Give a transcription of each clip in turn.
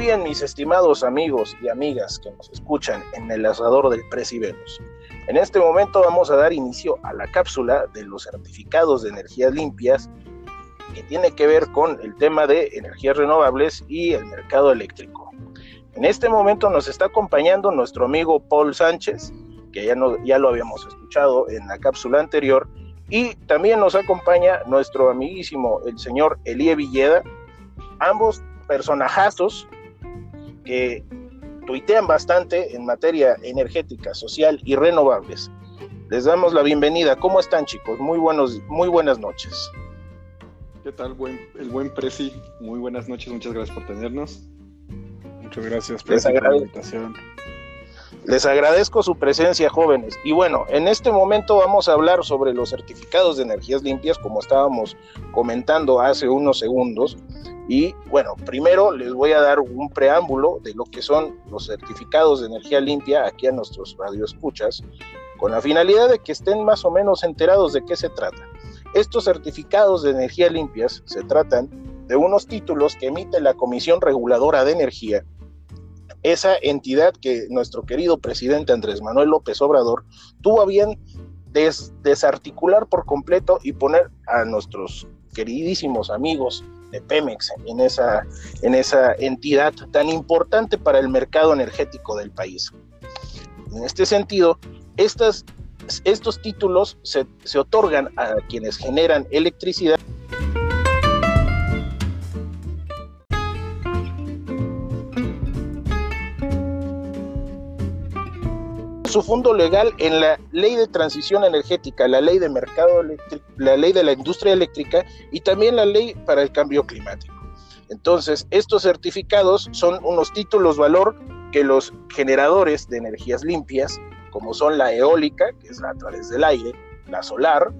bien, mis estimados amigos y amigas que nos escuchan en el asador del Presi Venus. En este momento vamos a dar inicio a la cápsula de los certificados de energías limpias que tiene que ver con el tema de energías renovables y el mercado eléctrico. En este momento nos está acompañando nuestro amigo Paul Sánchez, que ya, no, ya lo habíamos escuchado en la cápsula anterior, y también nos acompaña nuestro amiguísimo, el señor Elie Villeda, ambos personajazos que tuitean bastante en materia energética, social y renovables. Les damos la bienvenida. ¿Cómo están, chicos? Muy, buenos, muy buenas noches. ¿Qué tal, buen, el buen Prezi? Muy buenas noches, muchas gracias por tenernos. Muchas gracias, Prezi, por la invitación. Les agradezco su presencia, jóvenes. Y bueno, en este momento vamos a hablar sobre los certificados de energías limpias, como estábamos comentando hace unos segundos. Y bueno, primero les voy a dar un preámbulo de lo que son los certificados de energía limpia aquí a nuestros radioescuchas, con la finalidad de que estén más o menos enterados de qué se trata. Estos certificados de energía limpias se tratan de unos títulos que emite la Comisión Reguladora de Energía esa entidad que nuestro querido presidente Andrés Manuel López Obrador tuvo a bien desarticular por completo y poner a nuestros queridísimos amigos de Pemex en esa, en esa entidad tan importante para el mercado energético del país. En este sentido, estos títulos se otorgan a quienes generan electricidad su fondo legal en la ley de transición energética, la ley de mercado eléctrico, la ley de la industria eléctrica y también la ley para el cambio climático. Entonces, estos certificados son unos títulos valor que los generadores de energías limpias, como son la eólica, que es a través del aire, la solar,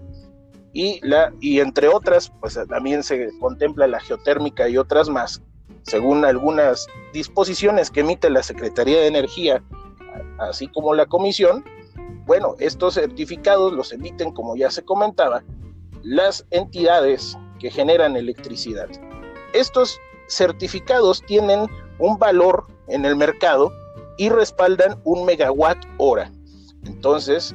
y, la, y entre otras, pues también se contempla la geotérmica y otras más, según algunas disposiciones que emite la Secretaría de Energía así como la comisión, bueno, estos certificados los emiten, como ya se comentaba, las entidades que generan electricidad. Estos certificados tienen un valor en el mercado y respaldan un megawatt hora. Entonces,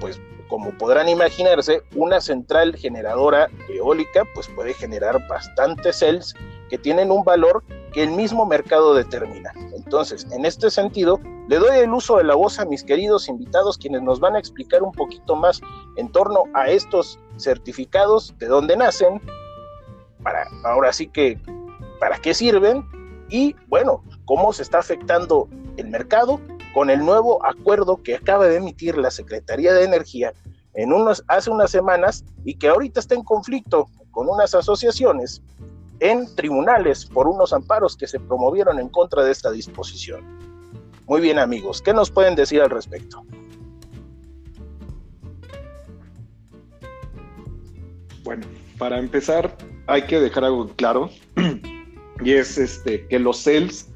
pues como podrán imaginarse, una central generadora eólica pues puede generar bastantes cells que tienen un valor que el mismo mercado determina. Entonces, en este sentido, le doy el uso de la voz a mis queridos invitados quienes nos van a explicar un poquito más en torno a estos certificados, de dónde nacen, para ahora sí que para qué sirven y bueno, cómo se está afectando el mercado con el nuevo acuerdo que acaba de emitir la Secretaría de Energía en unos, hace unas semanas y que ahorita está en conflicto con unas asociaciones en tribunales por unos amparos que se promovieron en contra de esta disposición. Muy bien amigos, ¿qué nos pueden decir al respecto? Bueno, para empezar hay que dejar algo claro y es este que los CELS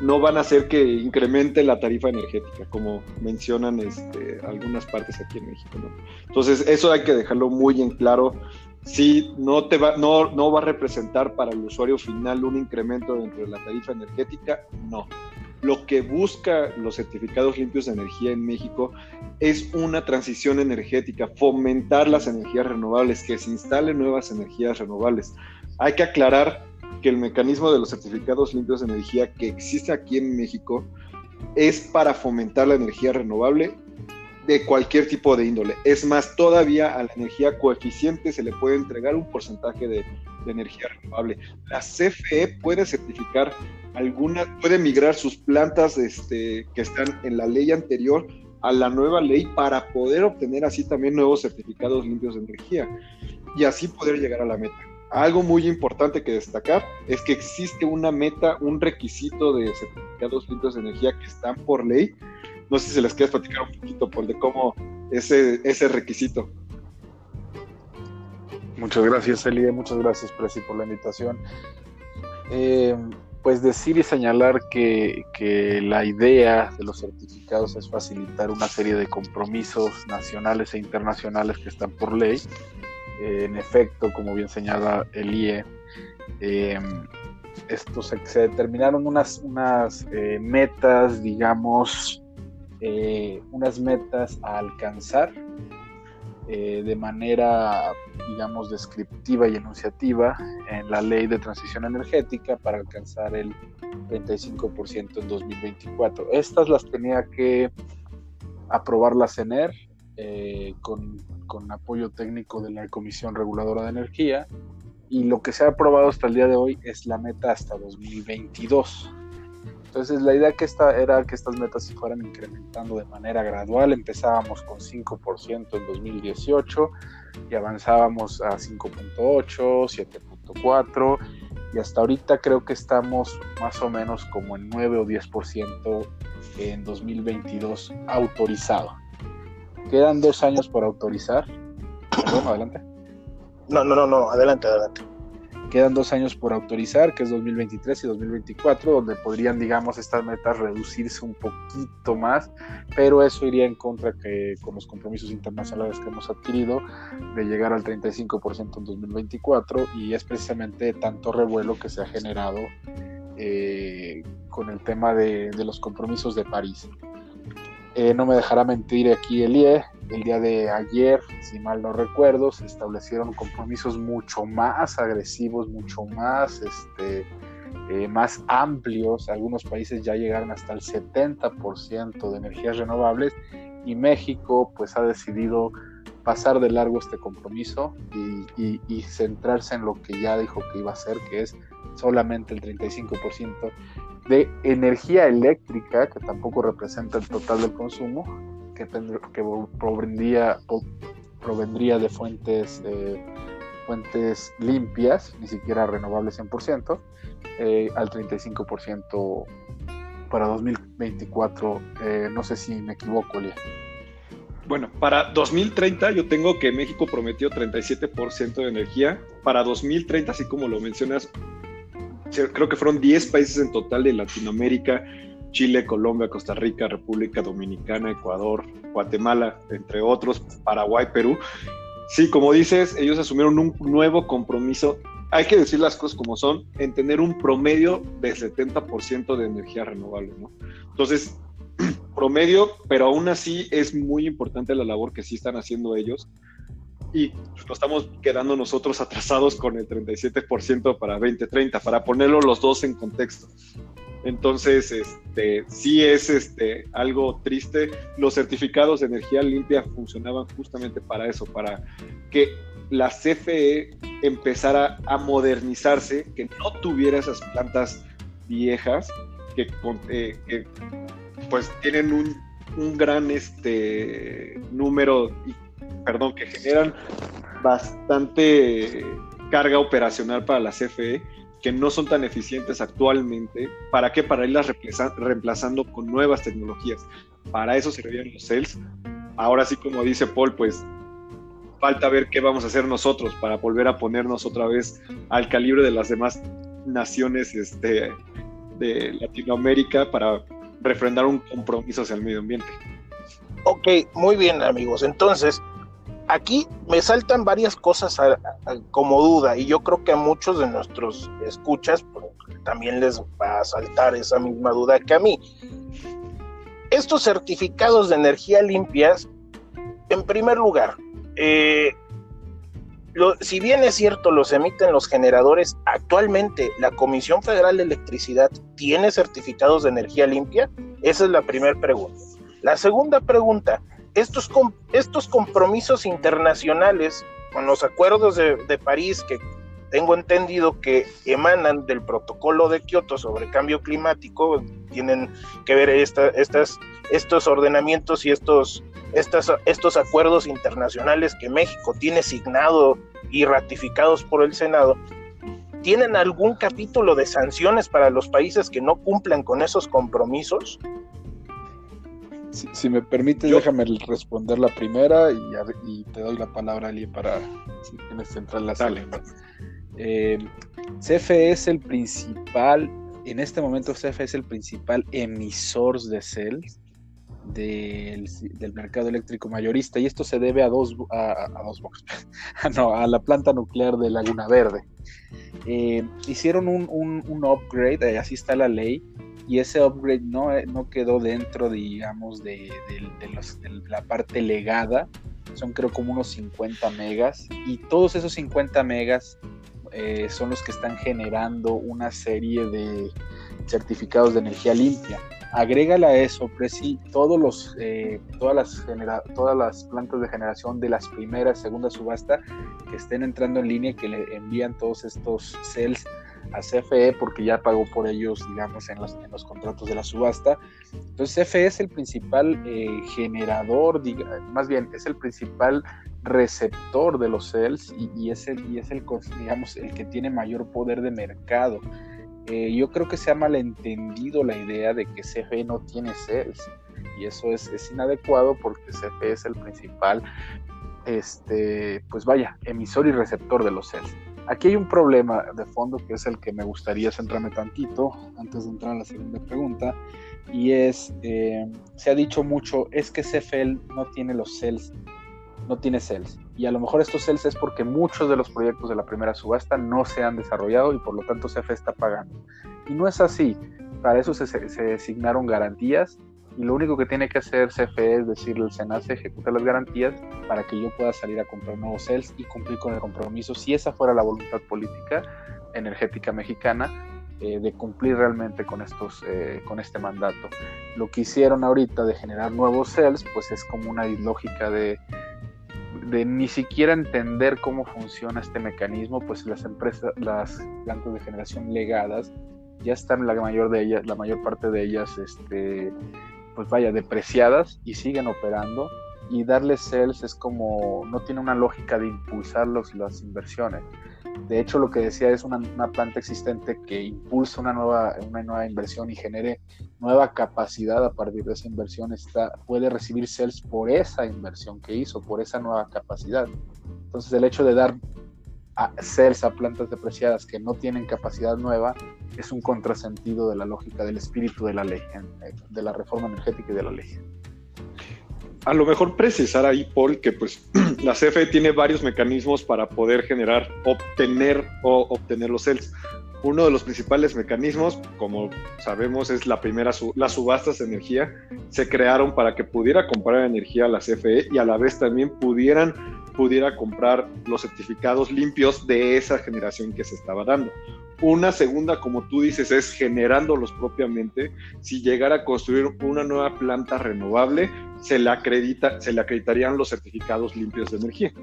no van a hacer que incremente la tarifa energética, como mencionan este, algunas partes aquí en México. Entonces, eso hay que dejarlo muy en claro sí no, te va, no, no va a representar para el usuario final un incremento dentro de la tarifa energética, no. Lo que busca los certificados limpios de energía en México es una transición energética, fomentar las energías renovables, que se instalen nuevas energías renovables. Hay que aclarar que el mecanismo de los certificados limpios de energía que existe aquí en México es para fomentar la energía renovable de cualquier tipo de índole. Es más, todavía a la energía coeficiente se le puede entregar un porcentaje de, energía renovable. La CFE puede certificar alguna, puede migrar sus plantas este, que están en la ley anterior a la nueva ley para poder obtener así también nuevos certificados limpios de energía y así poder llegar a la meta. Algo muy importante que destacar es que existe una meta, un requisito de certificados limpios de energía que están por ley no sé si les quieres platicar un poquito por de cómo ese, ese requisito. Muchas gracias, Elie. Muchas gracias, Presi, por la invitación. Eh, pues decir y señalar que, la idea de los certificados es facilitar una serie de compromisos nacionales e internacionales que están por ley. Eh, en efecto, como bien señala el IE, eh, esto se, determinaron unas, unas eh, metas, digamos, eh, unas metas a alcanzar eh, de manera, digamos, descriptiva y enunciativa en la ley de transición energética para alcanzar el 35% en 2024. Estas las tenía que aprobar la CENER con, con apoyo técnico de la Comisión Reguladora de Energía y lo que se ha aprobado hasta el día de hoy es la meta hasta 2022. Entonces la idea que esta era que estas metas se fueran incrementando de manera gradual. Empezábamos con 5% en 2018 y avanzábamos a 5.8, 7.4 y hasta ahorita creo que estamos más o menos como en 9 o 10% en 2022 autorizado. Quedan dos años por autorizar. Perdón, adelante. No, no, no, no, adelante, adelante. Quedan dos años por autorizar, que es 2023 y 2024, donde podrían, digamos, estas metas reducirse un poquito más, pero eso iría en contra que con los compromisos internacionales que hemos adquirido de llegar al 35% en 2024 y es precisamente tanto revuelo que se ha generado eh, con el tema de, los compromisos de París. Eh, no me dejará mentir aquí Elie, el día de ayer, si mal no recuerdo, se establecieron compromisos mucho más agresivos, mucho más, este, eh, más amplios. Algunos países ya llegaron hasta el 70% de energías renovables y México pues ha decidido pasar de largo este compromiso y, y centrarse en lo que ya dijo que iba a hacer, que es solamente el 35% de energía eléctrica, que tampoco representa el total del consumo, que, que provendría, provendría de fuentes, eh, fuentes limpias, ni siquiera renovables 100%, eh, al 35% para 2024. Eh, no sé si me equivoco, Lía. Bueno, para 2030 yo tengo que México prometió 37% de energía. Para 2030, así como lo mencionas, creo que fueron 10 países en total de Latinoamérica, Chile, Colombia, Costa Rica, República Dominicana, Ecuador, Guatemala, entre otros, Paraguay, Perú. Sí, como dices, ellos asumieron un nuevo compromiso. Hay que decir las cosas como son, en tener un promedio de 70% de energía renovable, ¿no? Entonces, promedio, pero aún así es muy importante la labor que sí están haciendo ellos y nos estamos quedando nosotros atrasados con el 37% para 2030, para ponerlo los dos en contexto. Entonces, este, sí es este, algo triste. Los certificados de energía limpia funcionaban justamente para eso, para que la CFE empezara a modernizarse, que no tuviera esas plantas viejas que, eh, pues tienen un, un gran este, número perdón, que generan bastante carga operacional para la CFE, que no son tan eficientes actualmente. ¿Para qué? Para irlas reemplazando con nuevas tecnologías. Para eso servirían los CELS. Ahora sí, como dice Paul, pues falta ver qué vamos a hacer nosotros para volver a ponernos otra vez al calibre de las demás naciones este, de Latinoamérica para refrendar un compromiso hacia el medio ambiente. Ok, muy bien amigos. Entonces, aquí me saltan varias cosas como duda y yo creo que a muchos de nuestros escuchas pues, también les va a saltar esa misma duda que a mí. Estos certificados de energía limpias, en primer lugar, eh, si bien es cierto, los emiten los generadores, actualmente la Comisión Federal de Electricidad tiene certificados de energía limpia. Esa es la primera pregunta. La segunda pregunta, estos, estos compromisos internacionales con los acuerdos de, París que tengo entendido que emanan del protocolo de Kioto sobre cambio climático, tienen que ver estas, estos ordenamientos y estos, estos acuerdos internacionales que México tiene signado y ratificados por el Senado, ¿tienen algún capítulo de sanciones para los países que no cumplan con esos compromisos? Si, me permite, déjame responder la primera y, te doy la palabra a alguien para si tienes central la sala. Eh, CFE es el principal, en este momento CFE es el principal emisor de cells del, mercado eléctrico mayorista y esto se debe a dos, a, dos no, a la planta nuclear de Laguna Verde. eh, hicieron un, un, upgrade, eh, así está la ley, y ese upgrade no, eh, no quedó dentro, digamos, de, la parte legada, son creo como unos 50 megas, y todos esos 50 megas son los que están generando una serie de certificados de energía limpia. Agrégale a eso, Preci, todos los, eh, todas, las todas las plantas de generación de las primeras, segunda subasta que estén entrando en línea, que le envían todos estos cells a CFE porque ya pagó por ellos, digamos, en los, contratos de la subasta. Entonces CFE es el principal eh, generador, más bien es el principal receptor de los cells y, es el, y es el, digamos, el que tiene mayor poder de mercado. Eh, yo creo que se ha malentendido la idea de que CFE no tiene cells y eso es, inadecuado porque CFE es el principal, este, pues vaya, emisor y receptor de los cells. Aquí hay un problema de fondo que es el que me gustaría centrarme tantito antes de entrar a la segunda pregunta y es, eh, se ha dicho mucho, es que CFE no tiene los cells no tiene cells. Y a lo mejor estos cells es porque muchos de los proyectos de la primera subasta no se han desarrollado y por lo tanto CFE está pagando. Y no es así. Para eso se, se designaron garantías y lo único que tiene que hacer CFE es decirle al SENACE ejecuta las garantías para que yo pueda salir a comprar nuevos cells y cumplir con el compromiso, si esa fuera la voluntad política energética mexicana, eh, de cumplir realmente con, estos, eh, con este mandato. Lo que hicieron ahorita de generar nuevos cells, pues es como una lógica de de ni siquiera entender cómo funciona este mecanismo, pues las empresas, las plantas de generación legadas, ya están la mayor de ellas, la mayor parte de ellas, este, pues vaya, depreciadas y siguen operando. Y darles cells es como, no tiene una lógica de impulsar las inversiones. De hecho, lo que decía es una, planta existente que impulsa una nueva, una nueva inversión y genere nueva capacidad a partir de esa inversión, está, puede recibir cells por esa inversión que hizo, por esa nueva capacidad. Entonces, el hecho de dar a cells a plantas depreciadas que no tienen capacidad nueva es un contrasentido de la lógica del espíritu de la ley, de la reforma energética y de la ley a lo mejor precisar ahí, Paul, que pues la CFE tiene varios mecanismos para poder generar, obtener o obtener los cells. Uno de los principales mecanismos, como sabemos, es la primera, las subastas de energía. Se crearon para que pudiera comprar energía a la CFE y a la vez también pudieran, pudiera comprar los certificados limpios de esa generación que se estaba dando. Una segunda, como tú dices, es generándolos propiamente. Si llegara a construir una nueva planta renovable, se le, acredita, se le acreditarían los certificados limpios de energía.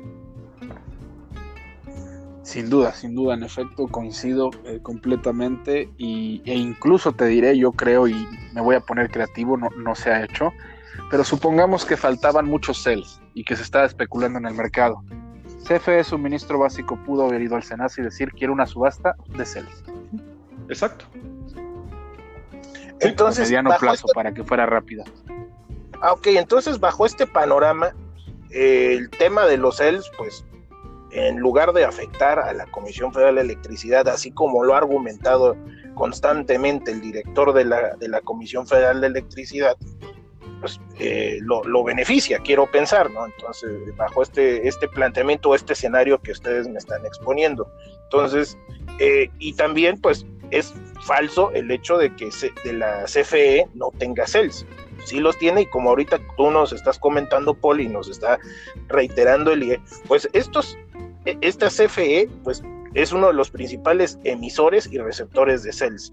Sin duda, sin duda, en efecto coincido eh, completamente y, e incluso te diré, yo creo, y me voy a poner creativo, no, no se ha hecho, pero supongamos que faltaban muchos cells y que se estaba especulando en el mercado. CFE Suministro Básico pudo haber ido al Senado y decir quiero una subasta de cells. Exacto. Entonces, mediano plazo este para que fuera rápida. Ah, ok, entonces bajo este panorama, eh, el tema de los cells, pues en lugar de afectar a la Comisión Federal de Electricidad, así como lo ha argumentado constantemente el director de la, de la Comisión Federal de Electricidad, pues eh, lo, beneficia, quiero pensar, ¿no? Entonces, bajo este, este planteamiento este escenario que ustedes me están exponiendo. Entonces, eh, y también, pues, es falso el hecho de que de la CFE no tenga CELS. Sí los tiene y como ahorita tú nos estás comentando, y nos está reiterando el pues estos esta CFE pues es uno de los principales emisores y receptores de cells.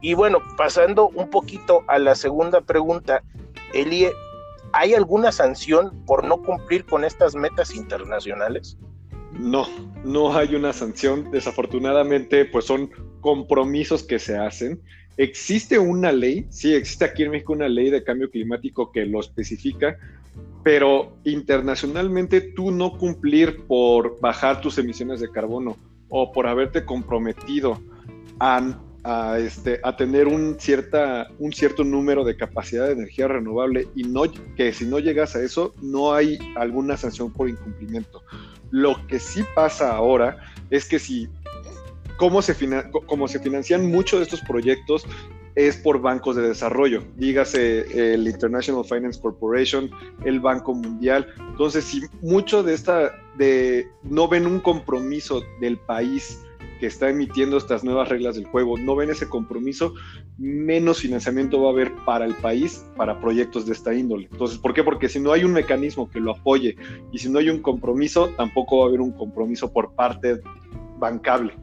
Y bueno, pasando un poquito a la segunda pregunta, Elie, ¿hay alguna sanción por no cumplir con estas metas internacionales? No, no hay una sanción. Desafortunadamente, pues son compromisos que se hacen. Existe una ley, sí, existe aquí en México una ley de cambio climático que lo especifica, pero internacionalmente tú no cumplir por bajar tus emisiones de carbono o por haberte comprometido a, este, a tener un, cierta, un cierto número de capacidad de energía renovable y no, que si no llegas a eso no hay alguna sanción por incumplimiento. Lo que sí pasa ahora es que si cómo se, como se financian muchos de estos proyectos es por bancos de desarrollo, dígase el International Finance Corporation, el Banco Mundial. Entonces, si mucho de esta, de no ven un compromiso del país que está emitiendo estas nuevas reglas del juego no ven ese compromiso, menos financiamiento va a haber para el país para proyectos de esta índole. Entonces, ¿por qué? Porque si no hay un mecanismo que lo apoye y si no hay un compromiso, tampoco va a haber un compromiso por parte bancable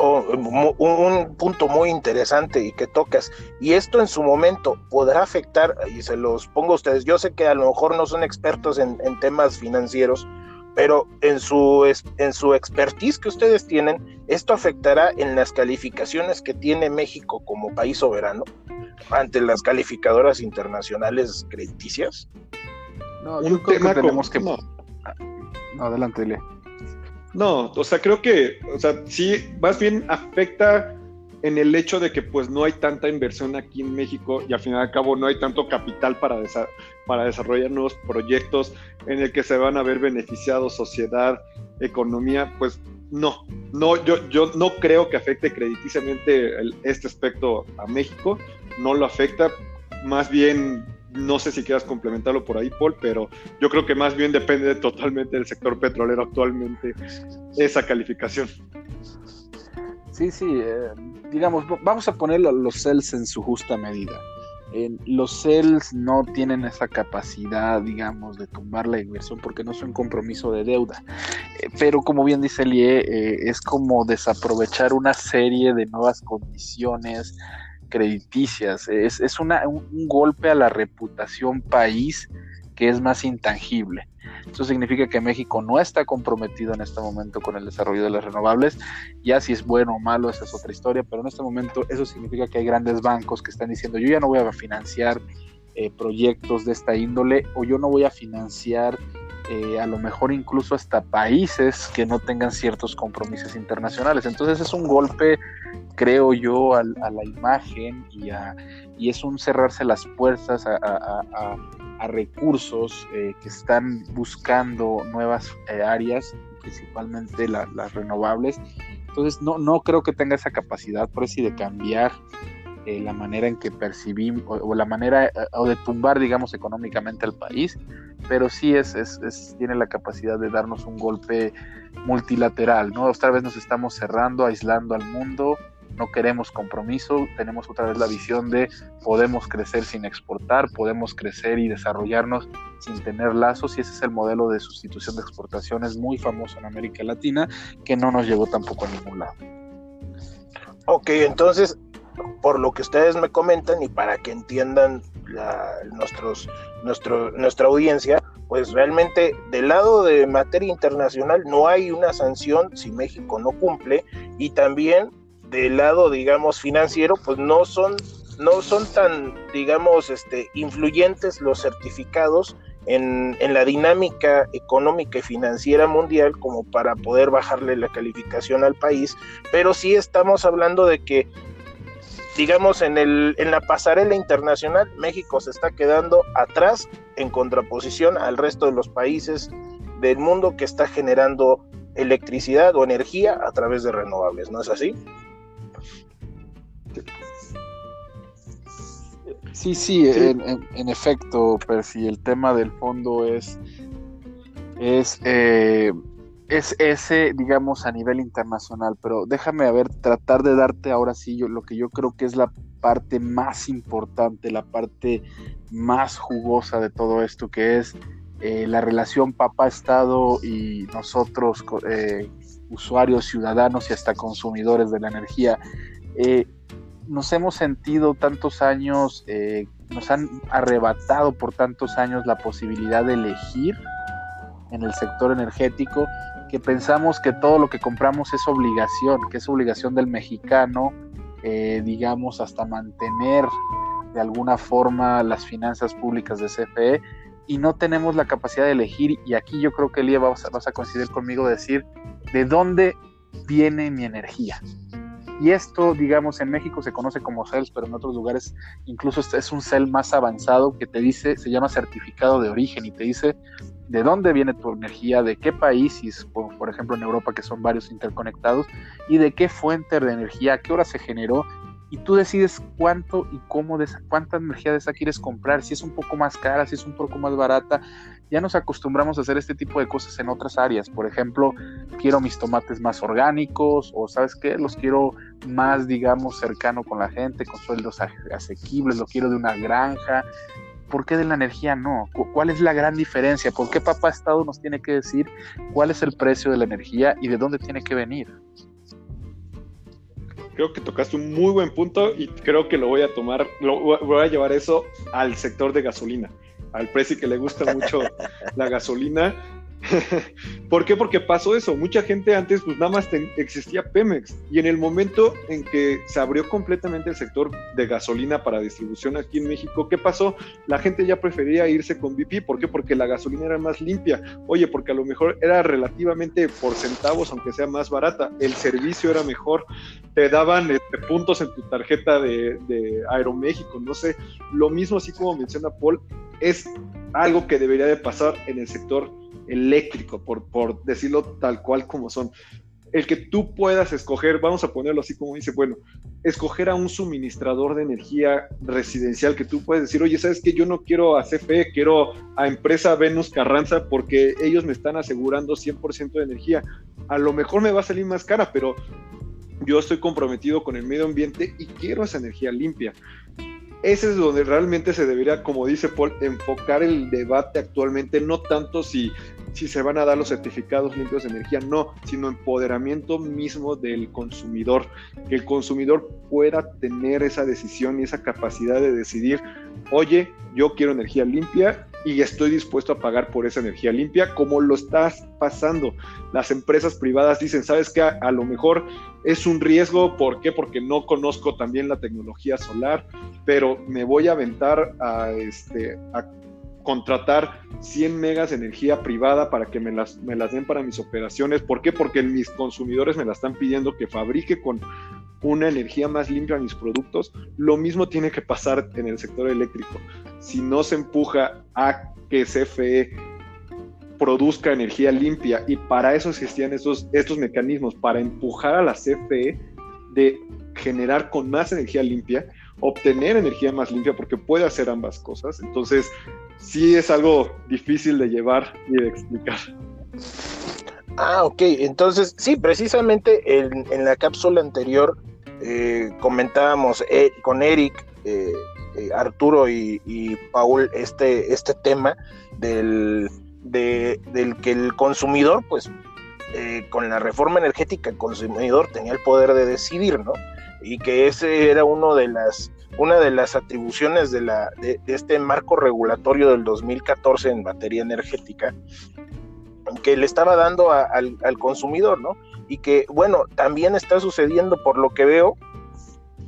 un punto muy interesante y que tocas. Y esto en su momento podrá afectar, y se los pongo a ustedes, yo sé que a lo mejor no son expertos en, temas financieros, pero en su, en su expertise que ustedes tienen, esto afectará en las calificaciones que tiene México como país soberano ante las calificadoras internacionales crediticias. No, yo creo que tenemos que... No. adelante, Lea. No, o sea, creo que, o sea, sí, más bien afecta en el hecho de que pues no hay tanta inversión aquí en México y al final al cabo no hay tanto capital para, para desarrollar nuevos proyectos en el que se van a ver beneficiados sociedad, economía, pues no, no, yo, yo no creo que afecte crediticiamente este aspecto a México, no lo afecta, más bien no sé si quieras complementarlo por ahí, Paul, pero yo creo que más bien depende totalmente del sector petrolero actualmente esa calificación. Sí, sí, eh, digamos, vamos a poner los cells en su justa medida. los cells no tienen esa capacidad, digamos, de tumbar la inversión porque no es un compromiso de deuda. Eh, pero como bien dice Lie, eh, es como desaprovechar una serie de nuevas condiciones crediticias, es, es una, un, golpe a la reputación país que es más intangible. Eso significa que México no está comprometido en este momento con el desarrollo de las renovables. Ya si es bueno o malo, esa es otra historia, pero en este momento eso significa que hay grandes bancos que están diciendo yo ya no voy a financiar eh, proyectos de esta índole o yo no voy a financiar eh, a lo mejor incluso hasta países que no tengan ciertos compromisos internacionales. Entonces es un golpe, creo yo, a, la imagen y, y, es un cerrarse las puertas a, recursos eh, que están buscando nuevas eh, áreas, principalmente las renovables. Entonces no, no creo que tenga esa capacidad, por eso, de cambiar eh, la manera en que percibimos o, la manera eh, o de tumbar, digamos, económicamente al país, pero sí es, es, tiene la capacidad de darnos un golpe multilateral, ¿no? Otra vez nos estamos cerrando, aislando al mundo, no queremos compromiso, tenemos otra vez la visión de podemos crecer sin exportar, podemos crecer y desarrollarnos sin tener lazos y ese es el modelo de sustitución de exportaciones muy famoso en América Latina que no nos llegó tampoco a ningún lado. Ok, entonces por lo que ustedes me comentan y para que entiendan nuestros, nuestra audiencia, pues realmente del lado de materia internacional no hay una sanción si México no cumple y también del lado, digamos, financiero, pues no son, no son tan, digamos, este, influyentes los certificados en, en, la dinámica económica y financiera mundial como para poder bajarle la calificación al país, pero sí estamos hablando de que digamos, en, el, en la pasarela internacional, México se está quedando atrás en contraposición al resto de los países del mundo que está generando electricidad o energía a través de renovables, ¿no es así? Sí, sí, En, efecto, pero si el tema del fondo es, es eh, es ese, digamos, a nivel internacional, pero déjame a ver, tratar de darte ahora sí yo, lo que yo creo que es la parte más importante, la parte más jugosa de todo esto, que es eh, la relación papá-estado y nosotros, eh, usuarios, ciudadanos y hasta consumidores de la energía. Eh, nos hemos sentido tantos años, nos han arrebatado por tantos años la posibilidad de elegir en el sector energético que pensamos que todo lo que compramos es obligación, que es obligación del mexicano, eh, digamos, hasta mantener de alguna forma las finanzas públicas de CFE y no tenemos la capacidad de elegir, y aquí yo creo que vas, vas a coincidir conmigo decir, ¿de dónde viene mi energía? Y esto, digamos, en México se conoce como CELS, pero en otros lugares incluso es un CEL más avanzado que te dice, se llama certificado de origen y te dice de dónde viene tu energía, de qué país, por, ejemplo en Europa que son varios interconectados, y de qué fuente de energía, a qué hora se generó, y tú decides cuánto y cómo de cuánta energía de esa quieres comprar, si es un poco más cara, si es un poco más barata, ya nos acostumbramos a hacer este tipo de cosas en otras áreas. Por ejemplo, quiero mis tomates más orgánicos o, ¿sabes qué? Los quiero más, digamos, cercano con la gente, con sueldos asequibles, lo quiero de una granja. ¿Por qué de la energía no? ¿Cuál es la gran diferencia? ¿Por qué Papá Estado nos tiene que decir cuál es el precio de la energía y de dónde tiene que venir? Creo que tocaste un muy buen punto y creo que lo voy a tomar, lo, voy a llevar eso al sector de gasolina al Prezi que le gusta mucho la gasolina. ¿Por qué? Porque pasó eso. Mucha gente antes, pues nada más existía Pemex. Y en el momento en que se abrió completamente el sector de gasolina para distribución aquí en México, ¿qué pasó? La gente ya prefería irse con BP. ¿Por qué? Porque la gasolina era más limpia. Oye, porque a lo mejor era relativamente por centavos, aunque sea más barata. El servicio era mejor. Te daban este, puntos en tu tarjeta de, de Aeroméxico. No sé. Lo mismo, así como menciona Paul, es algo que debería de pasar en el sector eléctrico, por, por decirlo tal cual como son. El que tú puedas escoger, vamos a ponerlo así como dice, bueno, escoger a un suministrador de energía residencial que tú puedes decir, oye, ¿sabes que Yo no quiero a CFE, quiero a empresa Venus Carranza porque ellos me están asegurando 100% de energía. A lo mejor me va a salir más cara, pero yo estoy comprometido con el medio ambiente y quiero esa energía limpia ese es donde realmente se debería, como dice Paul, enfocar el debate actualmente, no tanto si, si se van a dar los certificados limpios de energía, no, sino empoderamiento mismo del consumidor, que el consumidor pueda tener esa decisión y esa capacidad de decidir, oye, yo quiero energía limpia y estoy dispuesto a pagar por esa energía limpia, como lo estás pasando. Las empresas privadas dicen, sabes que a, lo mejor es un riesgo, ¿por qué? Porque no conozco también la tecnología solar, pero me voy a aventar a, este, a contratar 100 megas de energía privada para que me las, me las den para mis operaciones. ¿Por qué? Porque mis consumidores me la están pidiendo que fabrique con una energía más limpia mis productos. Lo mismo tiene que pasar en el sector eléctrico. Si no se empuja a que CFE produzca energía limpia y para eso existían estos, estos mecanismos, para empujar a la CFE de generar con más energía limpia, obtener energía más limpia, porque puede hacer ambas cosas. Entonces, sí es algo difícil de llevar y de explicar. Ah, ok. Entonces, sí, precisamente en, en la cápsula anterior eh, comentábamos eh, con Eric, eh, Arturo y, Paul este, este tema del, del que el consumidor, pues con la reforma energética, el consumidor tenía el poder de decidir, ¿no? Y que ese era uno de las, una de las atribuciones de, la, de, este marco regulatorio del 2014 en materia energética, que le estaba dando al consumidor, ¿no? y que, bueno, también está sucediendo por lo que veo,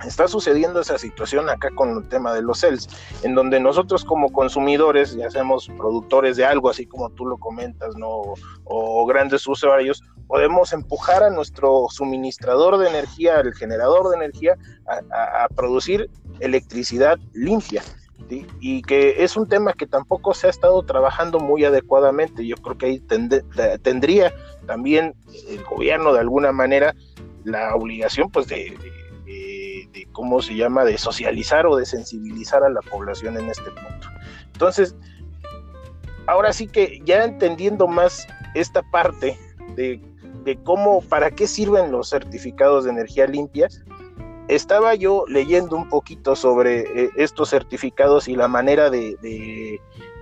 está sucediendo esa situación acá con el tema de los CELS, en donde nosotros como consumidores, ya seamos productores de algo, así como tú lo comentas, ¿no? O, grandes usuarios, podemos empujar a nuestro suministrador de energía, el generador de energía, a producir electricidad limpia y que es un tema que tampoco se ha estado trabajando muy adecuadamente. Yo creo que ahí tendría también el gobierno de alguna manera la obligación pues de, cómo se llama de socializar o de sensibilizar a la población en este punto. Entonces, ahora sí que ya entendiendo más esta parte de, de cómo, para qué sirven los certificados de energía limpia, estaba yo leyendo un poquito sobre eh, estos certificados y la manera de,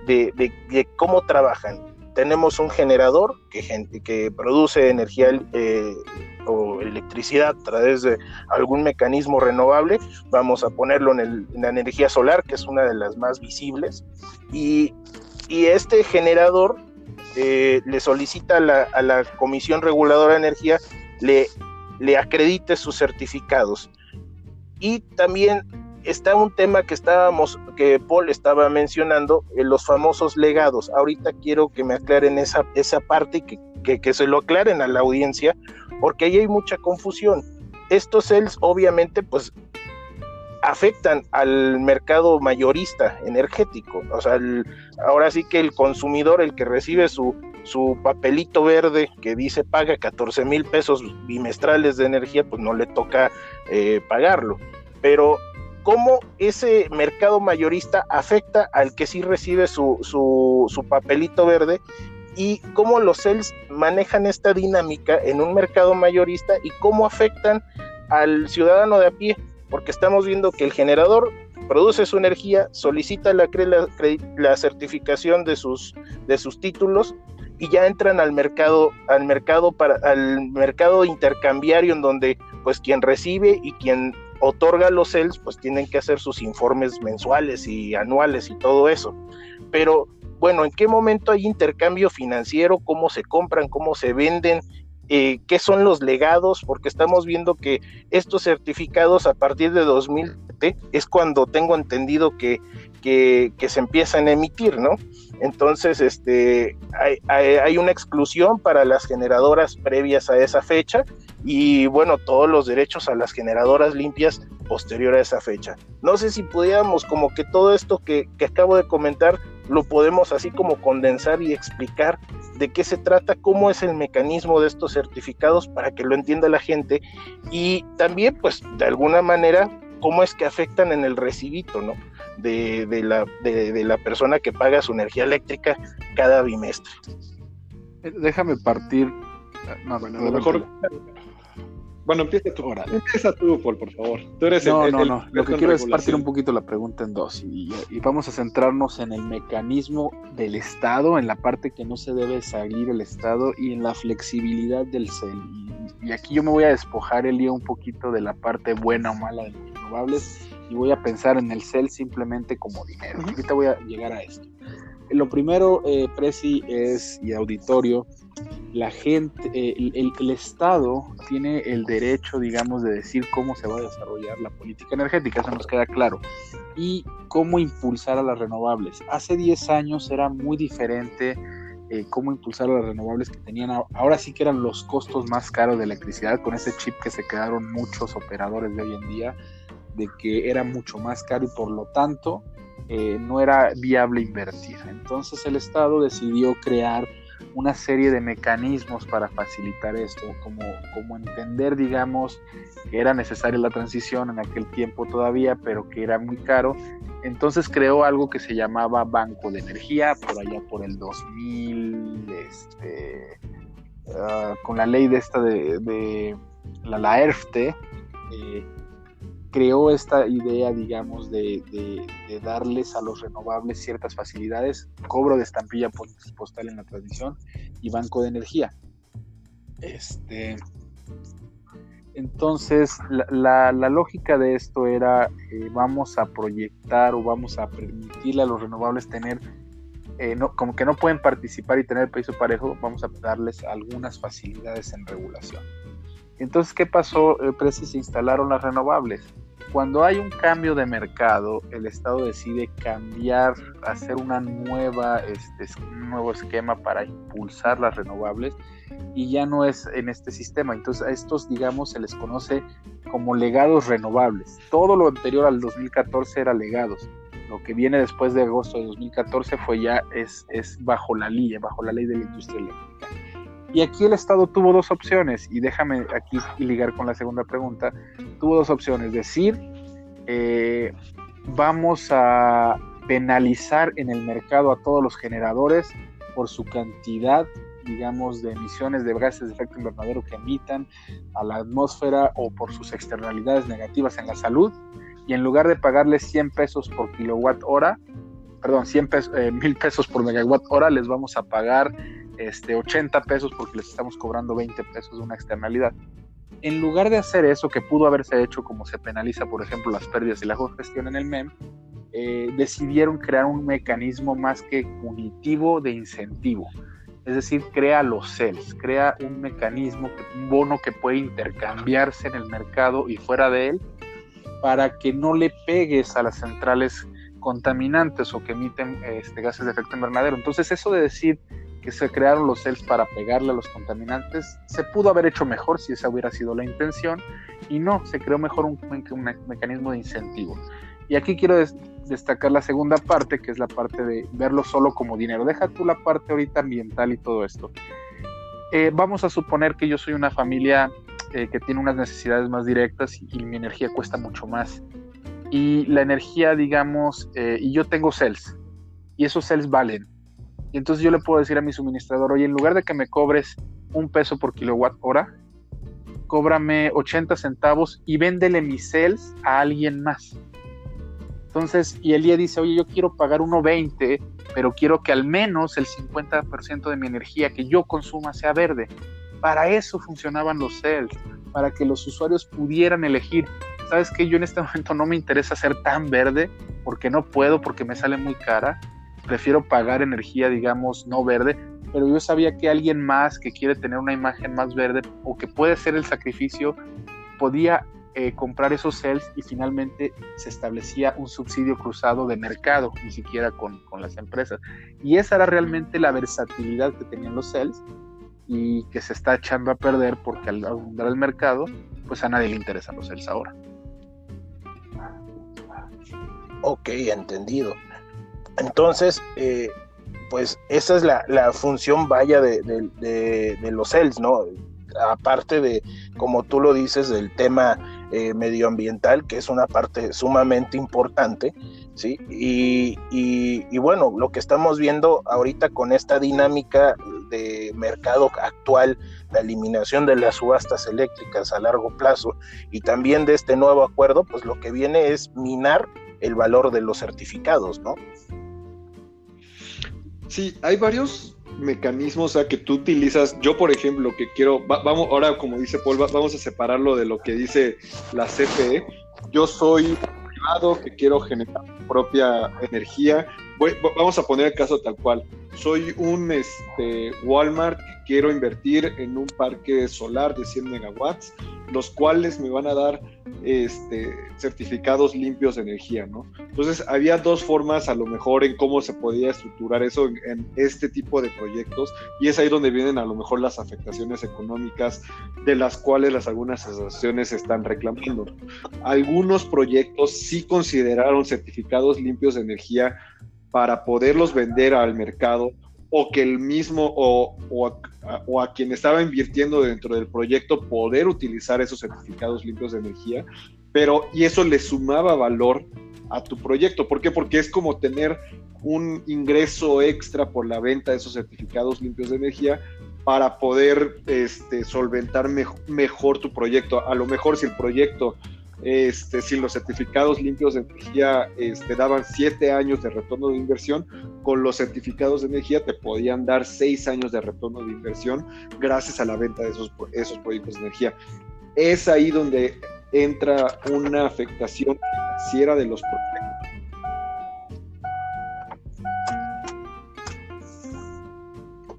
de, cómo trabajan. Tenemos un generador que, que produce energía eh, o electricidad a través de algún mecanismo renovable. Vamos a ponerlo en, la energía solar, que es una de las más visibles. Y, este generador eh, le solicita a la, a la Comisión Reguladora de Energía le, le acredite sus certificados. Y también está un tema que estábamos, que Paul estaba mencionando, eh, los famosos legados. Ahorita quiero que me aclaren esa, esa parte y que, que, se lo aclaren a la audiencia, porque ahí hay mucha confusión. Estos CELS obviamente pues afectan al mercado mayorista energético. O sea, ahora sí que el consumidor, el que recibe su, su papelito verde que dice paga 14 mil pesos bimestrales de energía, pues no le toca eh, pagarlo. Pero cómo ese mercado mayorista afecta al que sí recibe su, su, papelito verde y cómo los CELS manejan esta dinámica en un mercado mayorista y cómo afectan al ciudadano de a pie, porque estamos viendo que el generador produce su energía, solicita la, la, certificación de sus, de sus títulos y ya entran al mercado, al mercado para, al mercado intercambiario en donde pues quien recibe y quien otorga los CELS pues tienen que hacer sus informes mensuales y anuales y todo eso. Pero bueno, ¿en qué momento hay intercambio financiero? ¿Cómo se compran? ¿Cómo se venden? Eh, ¿Qué son los legados? Porque estamos viendo que estos certificados a partir de 2007 es cuando tengo entendido que, que, se empiezan a emitir, ¿no? Entonces, este, hay, una exclusión para las generadoras previas a esa fecha y, bueno, todos los derechos a las generadoras limpias posterior a esa fecha. No sé si pudiéramos como que todo esto que, que acabo de comentar lo podemos así como condensar y explicar de qué se trata, cómo es el mecanismo de estos certificados para que lo entienda la gente y también pues de alguna manera cómo es que afectan en el recibito, ¿no? De, la, de, la persona que paga su energía eléctrica cada bimestre. Eh, déjame partir. No, bueno, a lo mejor. Bueno, empieza tú. Ahora. Empieza tú, Paul, por favor. Tú eres no, no, no. Lo que quiero es partir un poquito la pregunta en dos y, vamos a centrarnos en el mecanismo del Estado, en la parte que no se debe salir el Estado y en la flexibilidad del CEL. Y, y aquí yo me voy a despojar el día un poquito de la parte buena o mala de los renovables y voy a pensar en el CEL simplemente como dinero. Ahorita voy a llegar a esto. Lo primero, eh, Presi, es, y auditorio, la gente, eh, el, Estado tiene el derecho, digamos, de decir cómo se va a desarrollar la política energética, eso nos queda claro, y cómo impulsar a las renovables. Hace 10 años era muy diferente eh, cómo impulsar a las renovables que tenían, ahora sí que eran los costos más caros de electricidad, con ese chip que se quedaron muchos operadores de hoy en día, de que era mucho más caro y por lo tanto eh, no era viable invertir. Entonces el Estado decidió crear una serie de mecanismos para facilitar esto, como, como entender, digamos, que era necesaria la transición en aquel tiempo todavía, pero que era muy caro. Entonces creó algo que se llamaba Banco de Energía, por allá por el 2000, este, ah, con la ley de esta de, la, la ERFTE, creó esta idea, digamos, de, darles a los renovables ciertas facilidades, cobro de estampilla postal en la tradición y banco de energía. Este, entonces, la, lógica de esto era, eh, vamos a proyectar o vamos a permitirle a los renovables tener, eh, no, como que no pueden participar y tener peso parejo, vamos a darles algunas facilidades en regulación. Entonces, ¿qué pasó? El precio se instalaron las renovables. Cuando hay un cambio de mercado, el Estado decide cambiar, hacer una nueva, este, un nuevo esquema para impulsar las renovables y ya no es en este sistema. Entonces a estos, digamos, se les conoce como legados renovables. Todo lo anterior al 2014 era legados. Lo que viene después de agosto de 2014 fue ya es, es bajo la ley, bajo la ley de la industria eléctrica. Y aquí el Estado tuvo dos opciones, y déjame aquí ligar con la segunda pregunta, tuvo dos opciones, decir, eh, vamos a penalizar en el mercado a todos los generadores por su cantidad, digamos, de emisiones de gases de efecto invernadero que emitan a la atmósfera o por sus externalidades negativas en la salud, y en lugar de pagarles 100 pesos por kilowatt hora, perdón, 100 pesos, eh, mil pesos por megawatt hora, les vamos a pagar este, 80 pesos porque les estamos cobrando 20 pesos de una externalidad. En lugar de hacer eso que pudo haberse hecho como se penaliza, por ejemplo, las pérdidas y la gestión en el MEM, eh, decidieron crear un mecanismo más que punitivo de incentivo. Es decir, crea los CELS, crea un mecanismo, un bono que puede intercambiarse en el mercado y fuera de él para que no le pegues a las centrales contaminantes o que emiten este, gases de efecto invernadero. Entonces, eso de decir que se crearon los CELS para pegarle a los contaminantes, se pudo haber hecho mejor si esa hubiera sido la intención, y no, se creó mejor un, mecanismo de incentivo. Y aquí quiero destacar la segunda parte, que es la parte de verlo solo como dinero. Deja tú la parte ahorita ambiental y todo esto. Eh, vamos a suponer que yo soy una familia eh, que tiene unas necesidades más directas y, mi energía cuesta mucho más. y la energía, digamos, eh, y yo tengo cells, y esos cells valen. Y entonces yo le puedo decir a mi suministrador, oye, en lugar de que me cobres un peso por kilowatt hora, cóbrame 80 centavos y véndele mis cells a alguien más. Entonces, y el día dice, oye, yo quiero pagar 1.20, pero quiero que al menos el 50% de mi energía que yo consuma sea verde. Para eso funcionaban los cells, para que los usuarios pudieran elegir. ¿Sabes qué? Yo en este momento no me interesa ser tan verde porque no puedo, porque me sale muy cara. Prefiero pagar energía, digamos, no verde, pero yo sabía que alguien más que quiere tener una imagen más verde o que puede ser el sacrificio, podía eh, comprar esos cells y finalmente se establecía un subsidio cruzado de mercado, ni siquiera con, con, las empresas. Y esa era realmente la versatilidad que tenían los cells y que se está echando a perder porque al abundar el mercado, pues a nadie le interesan los cells ahora. Ok, entendido. Entonces, eh, pues esa es la, la función vaya de, de, de, los cells, ¿no? Aparte de, como tú lo dices, del tema eh, medioambiental, que es una parte sumamente importante, ¿sí? Y, y, y, bueno, lo que estamos viendo ahorita con esta dinámica de mercado actual, la eliminación de las subastas eléctricas a largo plazo y también de este nuevo acuerdo, pues lo que viene es minar el valor de los certificados, ¿no? Sí, hay varios mecanismos que tú utilizas. Yo, por ejemplo, que quiero, vamos, ahora como dice Paul, vamos a separarlo de lo que dice la CFE. Yo soy privado que quiero generar mi propia energía. Vamos a poner el caso tal cual. Soy un este, Walmart que quiero invertir en un parque solar de 100 megawatts los cuales me van a dar este, certificados limpios de energía, ¿no? Entonces, había dos formas a lo mejor en cómo se podía estructurar eso en, en, este tipo de proyectos y es ahí donde vienen a lo mejor las afectaciones económicas de las cuales las algunas asociaciones están reclamando. Algunos proyectos sí consideraron certificados limpios de energía para poderlos vender al mercado o que el mismo o, o, a, quien estaba invirtiendo dentro del proyecto poder utilizar esos certificados limpios de energía, pero y eso le sumaba valor a tu proyecto. ¿Por qué? Porque es como tener un ingreso extra por la venta de esos certificados limpios de energía para poder este, solventar me mejor tu proyecto. A lo mejor si el proyecto este, si los certificados limpios de energía este, daban siete años de retorno de inversión, con los certificados de energía te podían dar seis años de retorno de inversión gracias a la venta de esos, esos proyectos de energía. Es ahí donde entra una afectación financiera de los proyectos.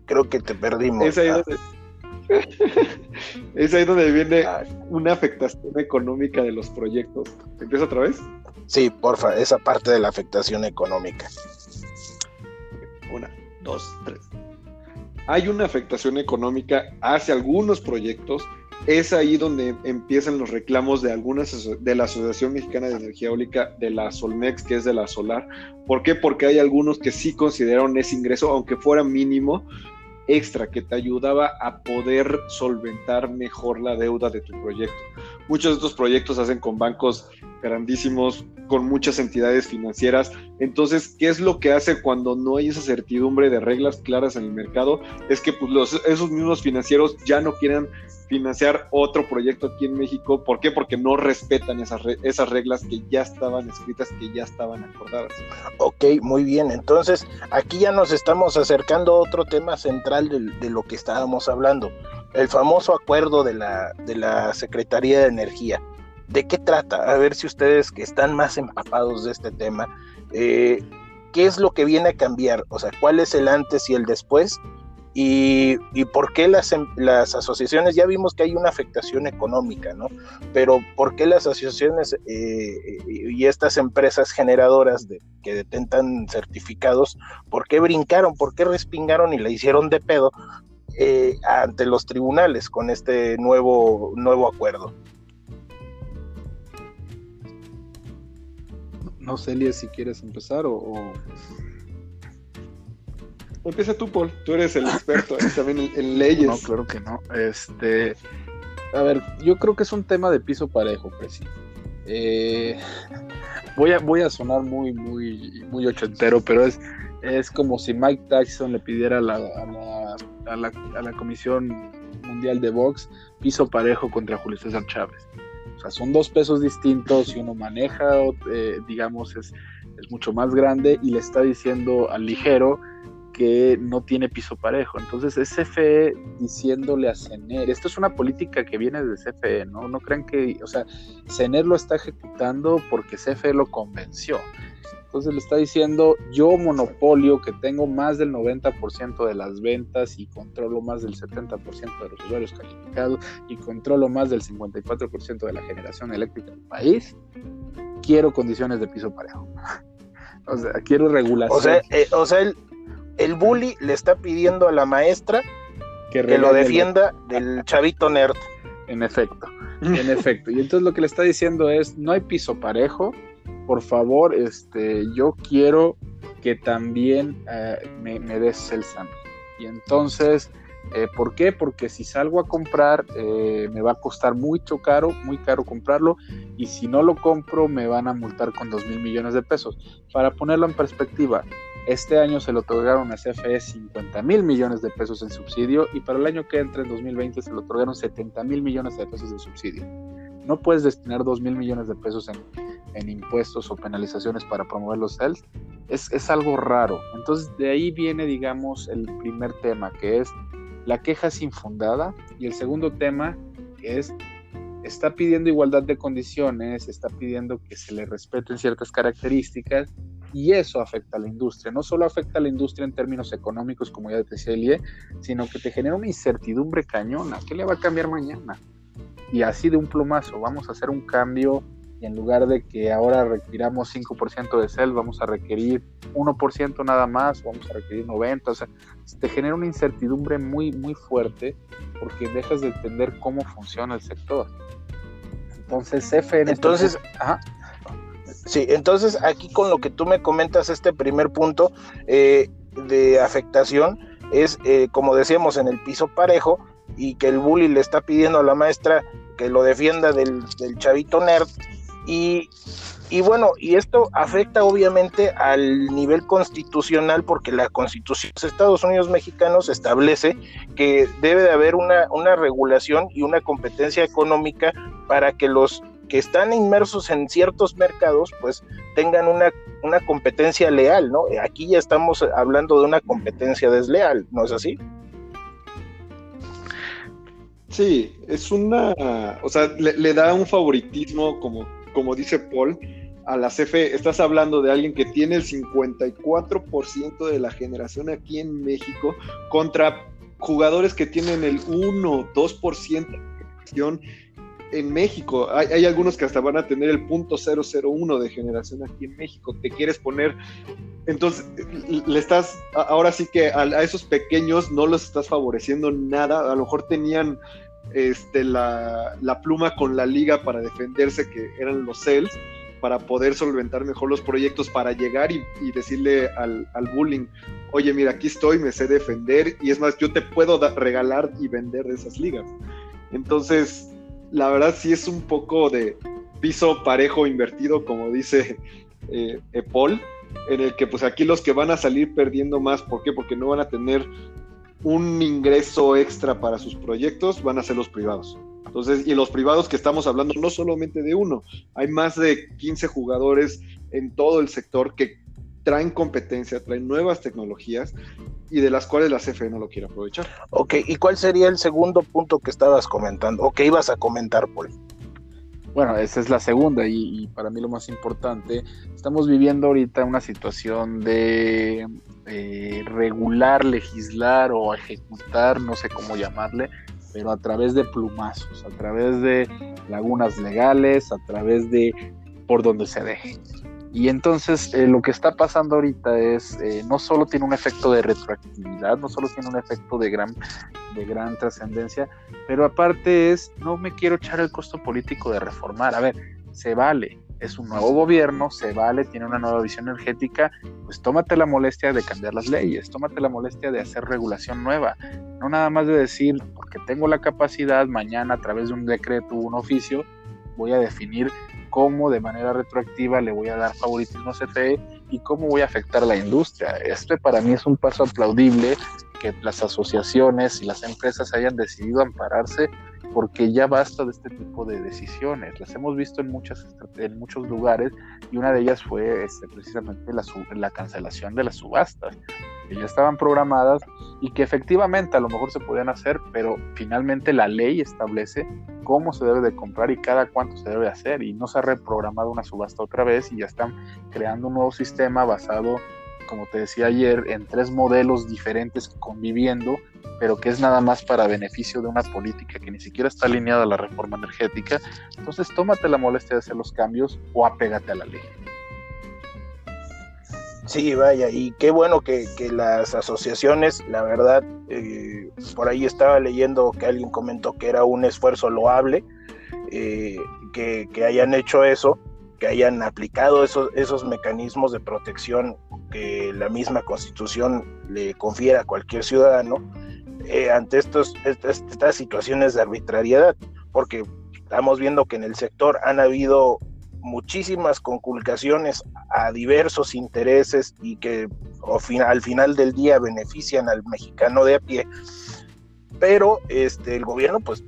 Creo que te perdimos. Es ahí donde, es ahí donde viene una afectación económica de los proyectos. ¿Empieza otra vez? Sí, porfa, esa parte de la afectación económica. Una, dos, tres. Hay una afectación económica hacia algunos proyectos. Es ahí donde empiezan los reclamos de algunas de la Asociación Mexicana de Energía Eólica, de la Solmex, que es de la Solar. ¿Por qué? Porque hay algunos que sí consideraron ese ingreso, aunque fuera mínimo, extra que te ayudaba a poder solventar mejor la deuda de tu proyecto. Muchos de estos proyectos se hacen con bancos grandísimos, con muchas entidades financieras. Entonces, ¿qué es lo que hace cuando no hay esa certidumbre de reglas claras en el mercado? Es que pues, los, esos mismos financieros ya no quieren financiar otro proyecto aquí en México. ¿Por qué? Porque no respetan esas, esas reglas que ya estaban escritas, que ya estaban acordadas. Ok, muy bien. Entonces, aquí ya nos estamos acercando a otro tema central de, de lo que estábamos hablando. El famoso acuerdo de la, de la Secretaría de Energía. ¿De qué trata? A ver si ustedes que están más empapados de este tema, eh, ¿qué es lo que viene a cambiar? O sea, ¿cuál es el antes y el después? Y, por qué las, las, asociaciones, ya vimos que hay una afectación económica, ¿no? Pero ¿por qué las asociaciones eh, y estas empresas generadoras que detentan certificados, por qué brincaron, por qué respingaron y la hicieron de pedo eh, ante los tribunales con este nuevo, nuevo acuerdo? No sé, Elías, si quieres empezar o... o... Empieza tú, Paul. Tú eres el experto también en, en, leyes. No, claro que no. Este, a ver, yo creo que es un tema de piso parejo, Presi. Eh, voy a, voy a sonar muy, muy, muy ochentero, pero es, es como si Mike Tyson le pidiera a la, a la, a la, Comisión Mundial de Box piso parejo contra Julio César Chávez. O sea, son dos pesos distintos y uno maneja, eh, digamos, es, es mucho más grande y le está diciendo al ligero que no tiene piso parejo. Entonces es CFE diciéndole a CENER, esto es una política que viene de CFE, ¿no? No crean que, o sea, CENER lo está ejecutando porque CFE lo convenció. Entonces le está diciendo, yo monopolio que tengo más del 90% de las ventas y controlo más del 70% de los usuarios calificados y controlo más del 54% de la generación eléctrica del país, quiero condiciones de piso parejo. o sea, quiero regulación. O sea, eh, el bully le está pidiendo a la maestra que, lo defienda del chavito nerd. En efecto, en efecto. Y entonces lo que le está diciendo es, no hay piso parejo, por favor, este, yo quiero que también eh, me, des el. Y entonces, eh, ¿por qué? Porque si salgo a comprar, eh, me va a costar mucho caro, muy caro comprarlo, y si no lo compro, me van a multar con 2 mil millones de pesos. Para ponerlo en perspectiva, este año se le otorgaron a CFE 50 mil millones de pesos en subsidio y para el año que entra, en 2020, se le otorgaron 70 mil millones de pesos de subsidio. No puedes destinar 2 mil millones de pesos en, impuestos o penalizaciones para promover los CELS. Es, es algo raro. Entonces, de ahí viene, digamos, el primer tema, que es la queja es infundada. Y el segundo tema es está pidiendo igualdad de condiciones, está pidiendo que se le respeten ciertas características y eso afecta a la industria. No solo afecta a la industria en términos económicos, como ya decía Elie, sino que te genera una incertidumbre cañona. ¿Qué le va a cambiar mañana? Y así de un plumazo, vamos a hacer un cambio y en lugar de que ahora requiramos 5% de CEL, vamos a requerir 1% nada más, vamos a requerir 90%, o sea, te genera una incertidumbre muy, muy fuerte porque dejas de entender cómo funciona el sector. Entonces, Entonces, ajá. Sí, entonces aquí con lo que tú me comentas, este primer punto eh, de afectación es, eh, como decíamos, en el piso parejo y que el bully le está pidiendo a la maestra que lo defienda del, chavito nerd. Y, y, bueno, y esto afecta obviamente al nivel constitucional porque la constitución de Estados Unidos mexicanos establece que debe de haber una, una regulación y una competencia económica para que los que están inmersos en ciertos mercados, pues tengan una, una competencia leal, ¿no? Aquí ya estamos hablando de una competencia desleal, ¿no es así? Sí, es una, o sea, le, da un favoritismo, como, como dice Paul, a la CFE. Estás hablando de alguien que tiene el 54% de la generación aquí en México contra jugadores que tienen el 1, 2% de generación en México. Hay, algunos que hasta van a tener el punto 001 de generación aquí en México. Te quieres poner. Entonces, le estás. Ahora sí que a, esos pequeños no los estás favoreciendo nada. A lo mejor tenían este, la, pluma con la liga para defenderse, que eran los CELS, para poder solventar mejor los proyectos, para llegar y, decirle al, al, bullying, oye, mira, aquí estoy, me sé defender, y es más, yo te puedo regalar y vender de esas ligas. Entonces, la verdad sí es un poco de piso parejo invertido, como dice eh, Paul, en el que pues aquí los que van a salir perdiendo más, ¿por qué? Porque no van a tener un ingreso extra para sus proyectos, van a ser los privados. Entonces, y los privados que estamos hablando no solamente de uno, hay más de 15 jugadores en todo el sector que traen competencia, traen nuevas tecnologías y de las cuales la CFE no lo quiere aprovechar. Ok, ¿y cuál sería el segundo punto que estabas comentando o que ibas a comentar, Paul? Bueno, esa es la segunda y, para mí lo más importante. Estamos viviendo ahorita una situación de eh, regular, legislar o ejecutar, no sé cómo llamarle, pero a través de plumazos, a través de lagunas legales, a través de por donde se deje. Y entonces eh, lo que está pasando ahorita es, eh, no solo tiene un efecto de retroactividad, no solo tiene un efecto de gran, de gran trascendencia, pero aparte es, no me quiero echar el costo político de reformar. A ver, se vale, es un nuevo gobierno, se vale, tiene una nueva visión energética, pues tómate la molestia de cambiar las leyes, tómate la molestia de hacer regulación nueva, no nada más de decir, porque tengo la capacidad, mañana a través de un decreto, un oficio, voy a definir cómo de manera retroactiva le voy a dar favoritismo a CFE y cómo voy a afectar a la industria. Este para mí es un paso aplaudible que las asociaciones y las empresas hayan decidido ampararse porque ya basta de este tipo de decisiones. Las hemos visto en, muchas, en muchos lugares y una de ellas fue este, precisamente la, la cancelación de las subastas, que ya estaban programadas y que efectivamente a lo mejor se podían hacer, pero finalmente la ley establece cómo se debe de comprar y cada cuánto se debe hacer y no se ha reprogramado una subasta otra vez y ya están creando un nuevo sistema basado como te decía ayer, en tres modelos diferentes conviviendo, pero que es nada más para beneficio de una política que ni siquiera está alineada a la reforma energética. Entonces, tómate la molestia de hacer los cambios o apégate a la ley. Sí, vaya, y qué bueno que, las asociaciones, la verdad, eh, por ahí estaba leyendo que alguien comentó que era un esfuerzo loable, eh, que, que hayan hecho eso que hayan aplicado esos, esos mecanismos de protección que la misma constitución le confiera a cualquier ciudadano eh, ante estos, estas, estas situaciones de arbitrariedad, porque estamos viendo que en el sector han habido muchísimas conculcaciones a diversos intereses y que al final del día benefician al mexicano de a pie, pero este, el gobierno pues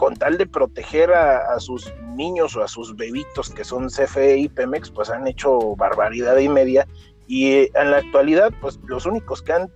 con tal de proteger a, sus niños o a sus bebitos que son CFE y Pemex, pues han hecho barbaridad y media. Y eh, en la actualidad, pues los únicos que han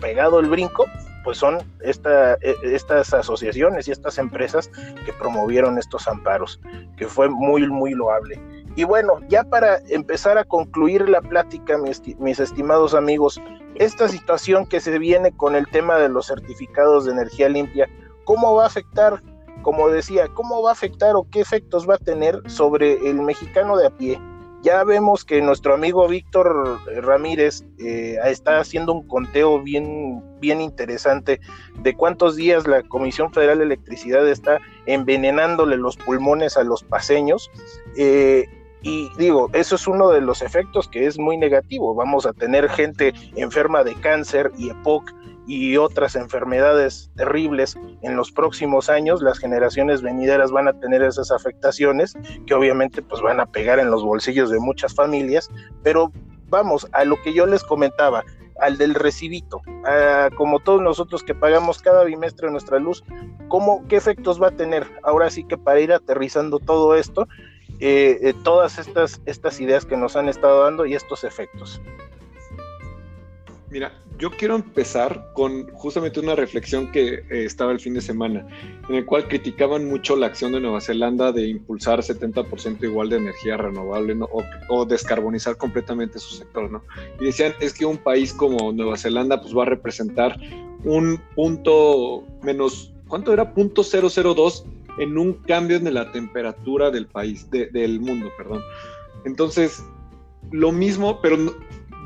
pegado el brinco, pues son esta, e, estas asociaciones y estas empresas que promovieron estos amparos, que fue muy, muy loable. Y bueno, ya para empezar a concluir la plática, mis, mis, estimados amigos, esta situación que se viene con el tema de los certificados de energía limpia, ¿cómo va a afectar como decía, ¿cómo va a afectar o qué efectos va a tener sobre el mexicano de a pie? Ya vemos que nuestro amigo Víctor Ramírez eh, está haciendo un conteo bien, bien interesante de cuántos días la Comisión Federal de Electricidad está envenenándole los pulmones a los paseños. Eh, y digo, eso es uno de los efectos que es muy negativo. Vamos a tener gente enferma de cáncer y EPOC y otras enfermedades terribles en los próximos años, las generaciones venideras van a tener esas afectaciones que obviamente pues van a pegar en los bolsillos de muchas familias, pero vamos a lo que yo les comentaba, al del recibito, como todos nosotros que pagamos cada bimestre nuestra luz, ¿cómo, ¿qué efectos va a tener? Ahora sí que para ir aterrizando todo esto, eh, eh, todas estas, estas ideas que nos han estado dando y estos efectos. Mira, yo quiero empezar con justamente una reflexión que eh, estaba el fin de semana, en el cual criticaban mucho la acción de Nueva Zelanda de impulsar 70% igual de energía renovable o, descarbonizar completamente su sector, ¿no? Y decían, es que un país como Nueva Zelanda pues va a representar un punto menos, ¿cuánto era? Punto 002 en un cambio en la temperatura del país, del mundo, perdón. Entonces, lo mismo, pero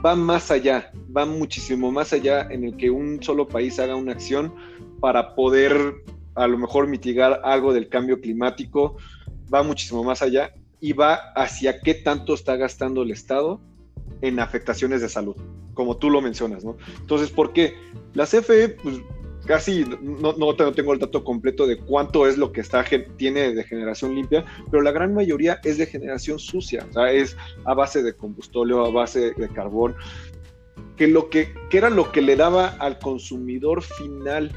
va más allá, va muchísimo más allá en el que un solo país haga una acción para poder a lo mejor mitigar algo del cambio climático, va muchísimo más allá y va hacia qué tanto está gastando el Estado en afectaciones de salud, como tú lo mencionas, ¿no? Entonces, ¿por qué? La CFE, pues casi no, no, tengo el dato completo de cuánto es lo que está, tiene de generación limpia, pero la gran mayoría es de generación sucia, o sea, es a base de combustóleo, a base de carbón, que, lo que, que era lo que le daba al consumidor final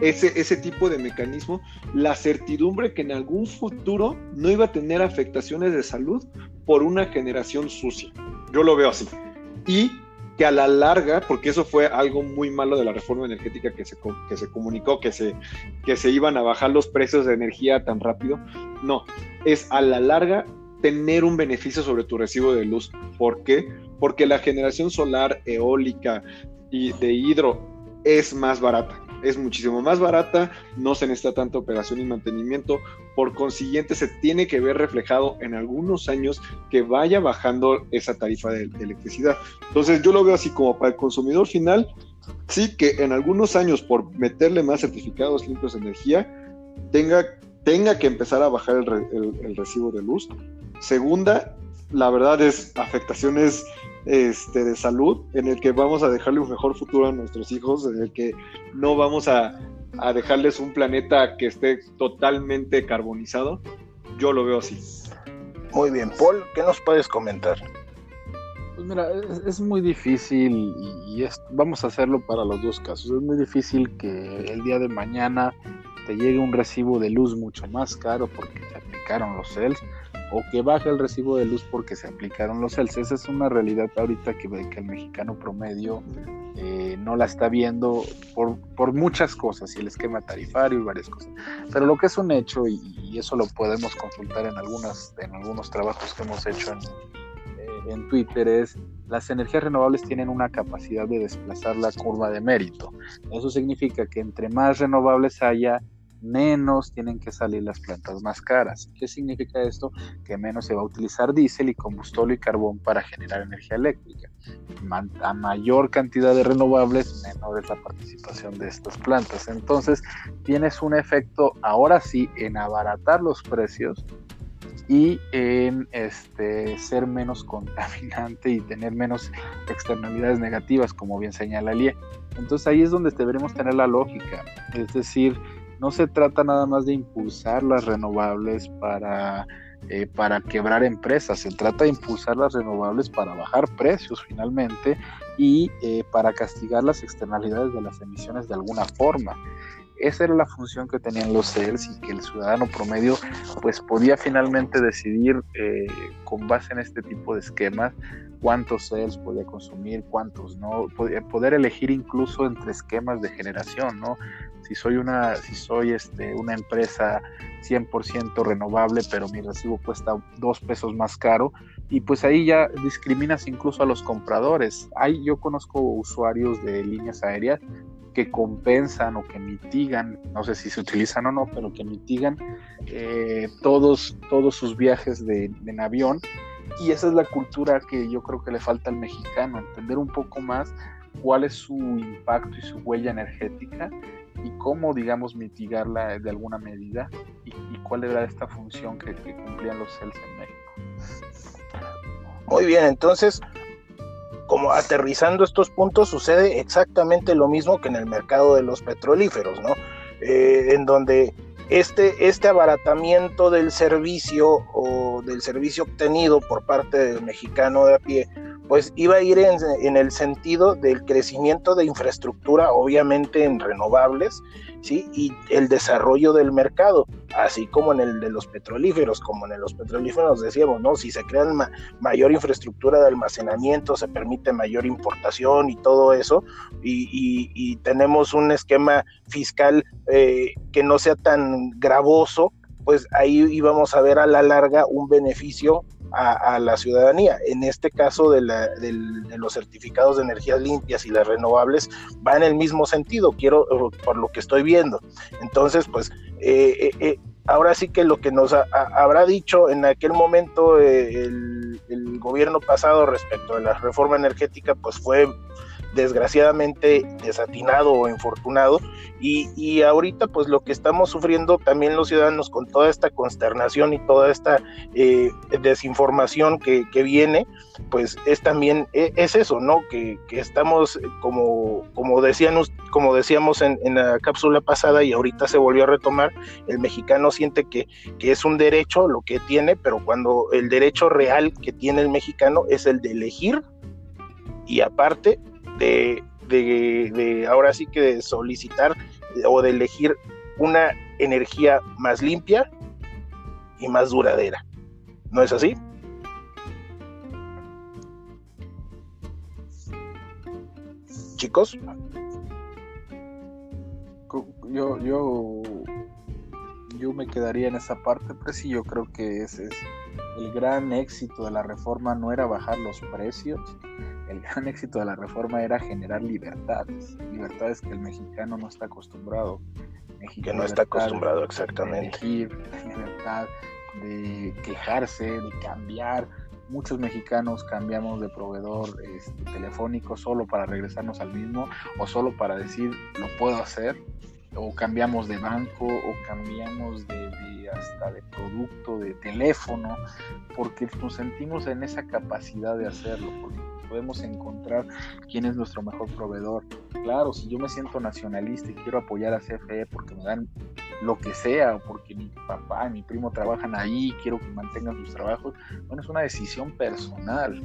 ese, ese tipo de mecanismo, la certidumbre que en algún futuro no iba a tener afectaciones de salud por una generación sucia. Yo lo veo así. Y que a la larga, porque eso fue algo muy malo de la reforma energética que se, que se comunicó, que se, que se iban a bajar los precios de energía tan rápido, no, es a la larga tener un beneficio sobre tu recibo de luz. ¿Por qué? Porque la generación solar, eólica y de hidro es más barata es muchísimo más barata, no se necesita tanta operación y mantenimiento, por consiguiente se tiene que ver reflejado en algunos años que vaya bajando esa tarifa de, electricidad. Entonces yo lo veo así como para el consumidor final, sí que en algunos años por meterle más certificados limpios de energía, tenga, tenga que empezar a bajar el, el recibo de luz. Segunda, la verdad es afectaciones este, de salud, en el que vamos a dejarle un mejor futuro a nuestros hijos, en el que no vamos a, dejarles un planeta que esté totalmente carbonizado. Yo lo veo así. Muy bien, Paul, ¿qué nos puedes comentar? Pues mira, es, muy difícil y, vamos a hacerlo para los dos casos. Es muy difícil que el día de mañana te llegue un recibo de luz mucho más caro porque se aplicaron los CELS o que baje el recibo de luz porque se aplicaron los CELS. Esa es una realidad ahorita que, el mexicano promedio eh, no la está viendo por, por, muchas cosas y el esquema tarifario y varias cosas. Pero lo que es un hecho, y, y eso lo podemos consultar en, algunas, en algunos trabajos que hemos hecho en, en Twitter es las energías renovables tienen una capacidad de desplazar la curva de mérito. Eso significa que entre más renovables haya, menos tienen que salir las plantas más caras. ¿Qué significa esto? Que menos se va a utilizar diésel y combustible y carbón para generar energía eléctrica. A mayor cantidad de renovables, menor es la participación de estas plantas. Entonces, tienes un efecto ahora sí en abaratar los precios y en este, ser menos contaminante y tener menos externalidades negativas, como bien señala Lie. Entonces ahí es donde deberemos tener la lógica, es decir, no se trata nada más de impulsar las renovables para, eh, para quebrar empresas, se trata de impulsar las renovables para bajar precios finalmente y eh, para castigar las externalidades de las emisiones de alguna forma. Esa era la función que tenían los CELS y que el ciudadano promedio pues podía finalmente decidir eh, con base en este tipo de esquemas cuántos CELS podía consumir, cuántos no, poder elegir incluso entre esquemas de generación, ¿no? Si soy una, si soy este, una empresa 100% renovable, pero mi recibo cuesta dos pesos más caro, y pues ahí ya discriminas incluso a los compradores. Hay, yo conozco usuarios de líneas aéreas que compensan o que mitigan, no sé si se utilizan o no, pero que mitigan eh, todos, todos sus viajes de, en avión. Y esa es la cultura que yo creo que le falta al mexicano, entender un poco más cuál es su impacto y su huella energética y cómo, digamos, mitigarla de alguna medida y, cuál era esta función que, cumplían los CELS en México. Muy bien, entonces como aterrizando estos puntos sucede exactamente lo mismo que en el mercado de los petrolíferos, ¿no? Eh, en donde este, este abaratamiento del servicio o del servicio obtenido por parte del mexicano de a pie pues iba a ir en, el sentido del crecimiento de infraestructura, obviamente en renovables, ¿sí? y el desarrollo del mercado, así como en el de los petrolíferos, como en los petrolíferos decíamos, ¿no? Si se crean mayor infraestructura de almacenamiento, se permite mayor importación y todo eso, y, tenemos un esquema fiscal eh, que no sea tan gravoso, pues ahí íbamos a ver a la larga un beneficio a, la ciudadanía. En este caso de, los certificados de energías limpias y las renovables va en el mismo sentido, quiero, por lo que estoy viendo. Entonces, pues, eh, eh, eh, ahora sí que lo que nos habrá dicho en aquel momento el, el gobierno pasado respecto a la reforma energética, pues fue desgraciadamente desatinado o infortunado. Y, ahorita pues lo que estamos sufriendo también los ciudadanos con toda esta consternación y toda esta eh, desinformación que, viene pues es también e, es eso no que, estamos como como decían como decíamos en, la cápsula pasada y ahorita se volvió a retomar el mexicano siente que, que es un derecho lo que tiene pero cuando el derecho real que tiene el mexicano es el de elegir y aparte de, ahora sí que de solicitar o de elegir una energía más limpia y más duradera. ¿No es así? Chicos. Yo, yo, yo me quedaría en esa parte, pero sí, yo creo que ese es el gran éxito de la reforma no era bajar los precios, el gran éxito de la reforma era generar libertades, libertades que el mexicano no está acostumbrado. que no está acostumbrado, exactamente. De elegir, libertad de quejarse, de cambiar. Muchos mexicanos cambiamos de proveedor este, telefónico solo para regresarnos al mismo o solo para decir lo puedo hacer o cambiamos de banco o cambiamos de, hasta de producto, de teléfono, porque nos sentimos en esa capacidad de hacerlo. podemos encontrar quién es nuestro mejor proveedor. Claro, si yo me siento nacionalista y quiero apoyar a CFE porque me dan lo que sea, porque mi papá y mi primo trabajan ahí, quiero que mantengan sus trabajos, bueno, es una decisión personal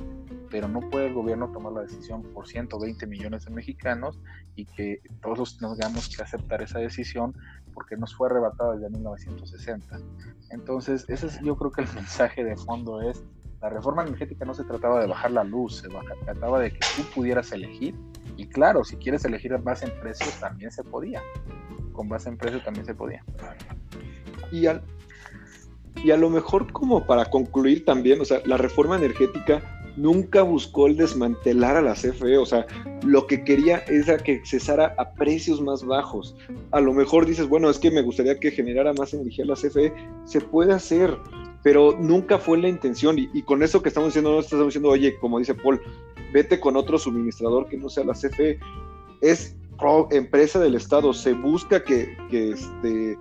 pero no puede el gobierno tomar la decisión por 120 millones de mexicanos y que todos nos tengamos que aceptar esa decisión porque nos fue arrebatada desde 1960. Entonces, ese es, yo creo que el mensaje de fondo es, la reforma energética no se trataba de bajar la luz, se trataba de que tú pudieras elegir y claro, si quieres elegir base en precios también se podía, con base en precios también se podía. Y al, y a lo mejor como para concluir también, o sea, la reforma energética nunca buscó el desmantelar a la CFE, o sea, lo que quería era que cesara a precios más bajos. A lo mejor dices, bueno, es que me gustaría que generara más energía la CFE, se puede hacer, pero nunca fue la intención. Y, con eso que estamos diciendo, no estamos diciendo, oye, como dice Paul, vete con otro suministrador que no sea la CFE. Es empresa del Estado, se busca que, este,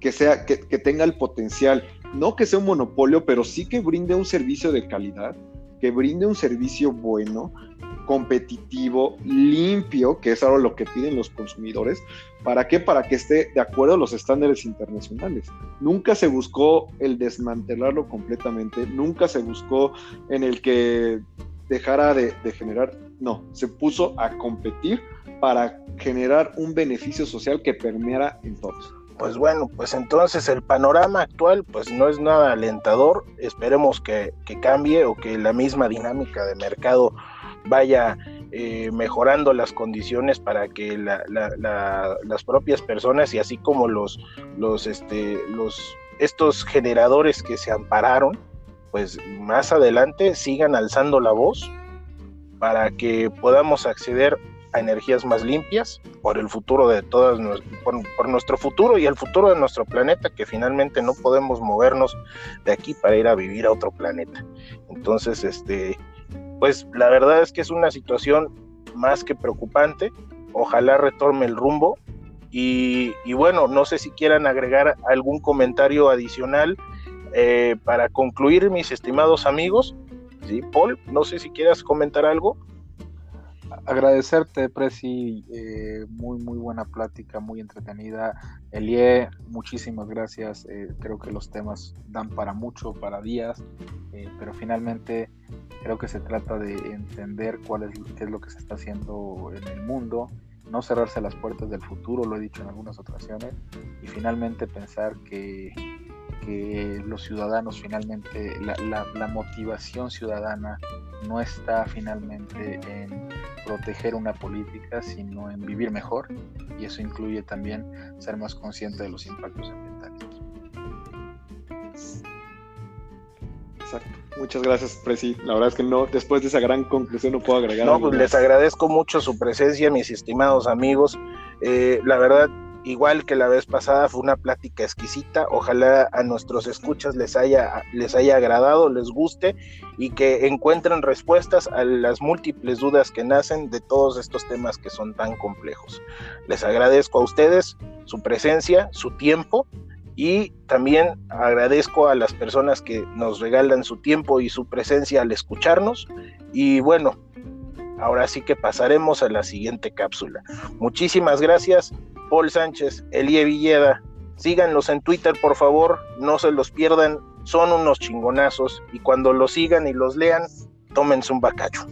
que, sea, que tenga el potencial, no que sea un monopolio, pero sí que brinde un servicio de calidad que brinde un servicio bueno, competitivo, limpio, que es ahora lo que piden los consumidores. ¿Para qué? Para que esté de acuerdo a los estándares internacionales. Nunca se buscó el desmantelarlo completamente, nunca se buscó en el que dejara de, de generar, no, se puso a competir para generar un beneficio social que permeara en todos pues bueno, pues entonces el panorama actual pues no es nada alentador, esperemos que, cambie o que la misma dinámica de mercado vaya eh, mejorando las condiciones para que las propias personas y así como los, los, este, los, estos generadores que se ampararon, pues más adelante sigan alzando la voz para que podamos acceder a energías más limpias, por el futuro de todas, por, nuestro futuro y el futuro de nuestro planeta, que finalmente no podemos movernos de aquí para ir a vivir a otro planeta. Entonces, este, pues la verdad es que es una situación más que preocupante. Ojalá retome el rumbo. Y, bueno, no sé si quieran agregar algún comentario adicional eh, para concluir, mis estimados amigos. ¿Sí? Paul, no sé si quieras comentar algo agradecerte, Presi, eh, muy, muy buena plática, muy entretenida. Elie, muchísimas gracias. Eh, creo que los temas dan para mucho, para días, eh, pero finalmente creo que se trata de entender cuál es, qué es lo que se está haciendo en el mundo, no cerrarse las puertas del futuro, lo he dicho en algunas ocasiones, y finalmente pensar que que los ciudadanos finalmente, la, motivación ciudadana no está finalmente en proteger una política, sino en vivir mejor y eso incluye también ser más consciente de los impactos ambientales. Exacto. Muchas gracias, Presi. La verdad es que no, después de esa gran conclusión no puedo agregar. No, pues les agradezco mucho su presencia, mis estimados amigos. Eh, la verdad, igual que la vez pasada, fue una plática exquisita. Ojalá a nuestros escuchas les haya, les haya agradado, les guste y que encuentren respuestas a las múltiples dudas que nacen de todos estos temas que son tan complejos. Les agradezco a ustedes su presencia, su tiempo y también agradezco a las personas que nos regalan su tiempo y su presencia al escucharnos. Y bueno, ahora sí que pasaremos a la siguiente cápsula. Muchísimas gracias Paul Sánchez, Elie Villeda. Síganlos en Twitter, por favor, no se los pierdan, son unos chingonazos y cuando los sigan y los lean, tómense un bacacho.